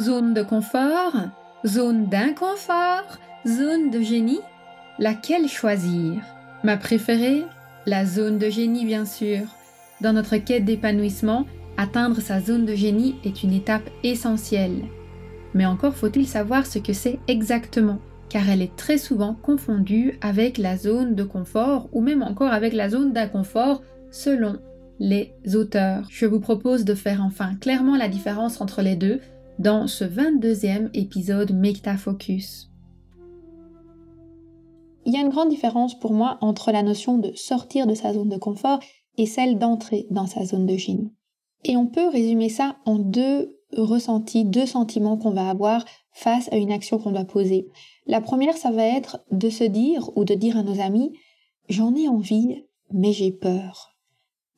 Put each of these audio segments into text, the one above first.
Zone de confort Zone d'inconfort Zone de génie Laquelle choisir? Ma préférée? La zone de génie, bien sûr. Dans notre quête d'épanouissement, atteindre sa zone de génie est une étape essentielle. Mais encore faut-il savoir ce que c'est exactement, car elle est très souvent confondue avec la zone de confort ou même encore avec la zone d'inconfort selon les auteurs. Je vous propose de faire enfin clairement la différence entre les deux dans ce 22e épisode Make Focus. Il y a une grande différence pour moi entre la notion de sortir de sa zone de confort et celle d'entrer dans sa zone de génie. Et on peut résumer ça en deux ressentis, deux sentiments qu'on va avoir face à une action qu'on doit poser. La première, ça va être de se dire ou de dire à nos amis, j'en ai envie, mais j'ai peur.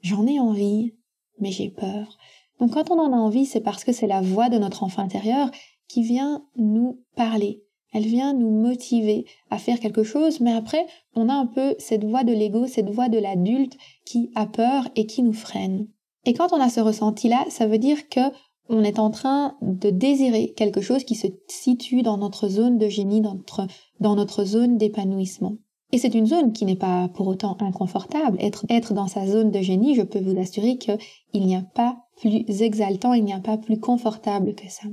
J'en ai envie, mais j'ai peur. Donc quand on en a envie, c'est parce que c'est la voix de notre enfant intérieur qui vient nous parler. Elle vient nous motiver à faire quelque chose, mais après, on a un peu cette voix de l'ego, cette voix de l'adulte qui a peur et qui nous freine. Et quand on a ce ressenti-là, ça veut dire que on est en train de désirer quelque chose qui se situe dans notre zone de génie, dans notre, dans notre zone d'épanouissement. Et c'est une zone qui n'est pas pour autant inconfortable. Être, être dans sa zone de génie, je peux vous assurer qu'il n'y a pas plus exaltant, il n'y a pas plus confortable que ça.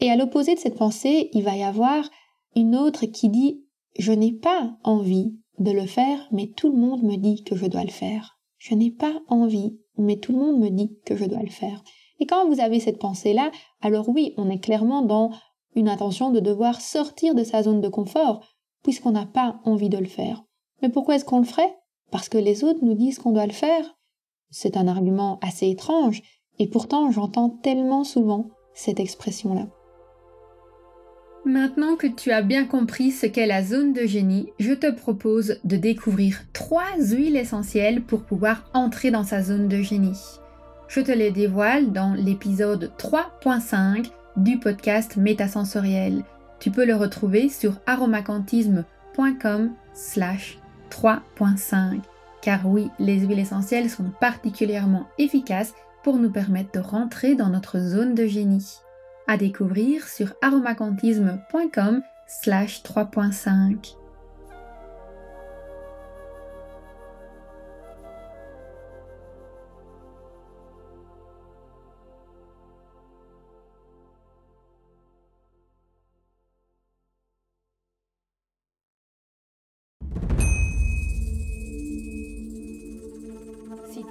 Et à l'opposé de cette pensée, il va y avoir une autre qui dit je n'ai pas envie de le faire, mais tout le monde me dit que je dois le faire. Je n'ai pas envie, mais tout le monde me dit que je dois le faire. Et quand vous avez cette pensée-là, alors oui, on est clairement dans une intention de devoir sortir de sa zone de confort, puisqu'on n'a pas envie de le faire. Mais pourquoi est-ce qu'on le ferait? Parce que les autres nous disent qu'on doit le faire C'est un argument assez étrange, et pourtant j'entends tellement souvent cette expression-là. Maintenant que tu as bien compris ce qu'est la zone de génie, je te propose de découvrir trois huiles essentielles pour pouvoir entrer dans sa zone de génie. Je te les dévoile dans l'épisode 3.5 du podcast Métasensoriel. Tu peux le retrouver sur aromacantisme.com slash 3.5. Car oui, les huiles essentielles sont particulièrement efficaces pour nous permettre de rentrer dans notre zone de génie. À découvrir sur aromacantisme.com slash 3.5.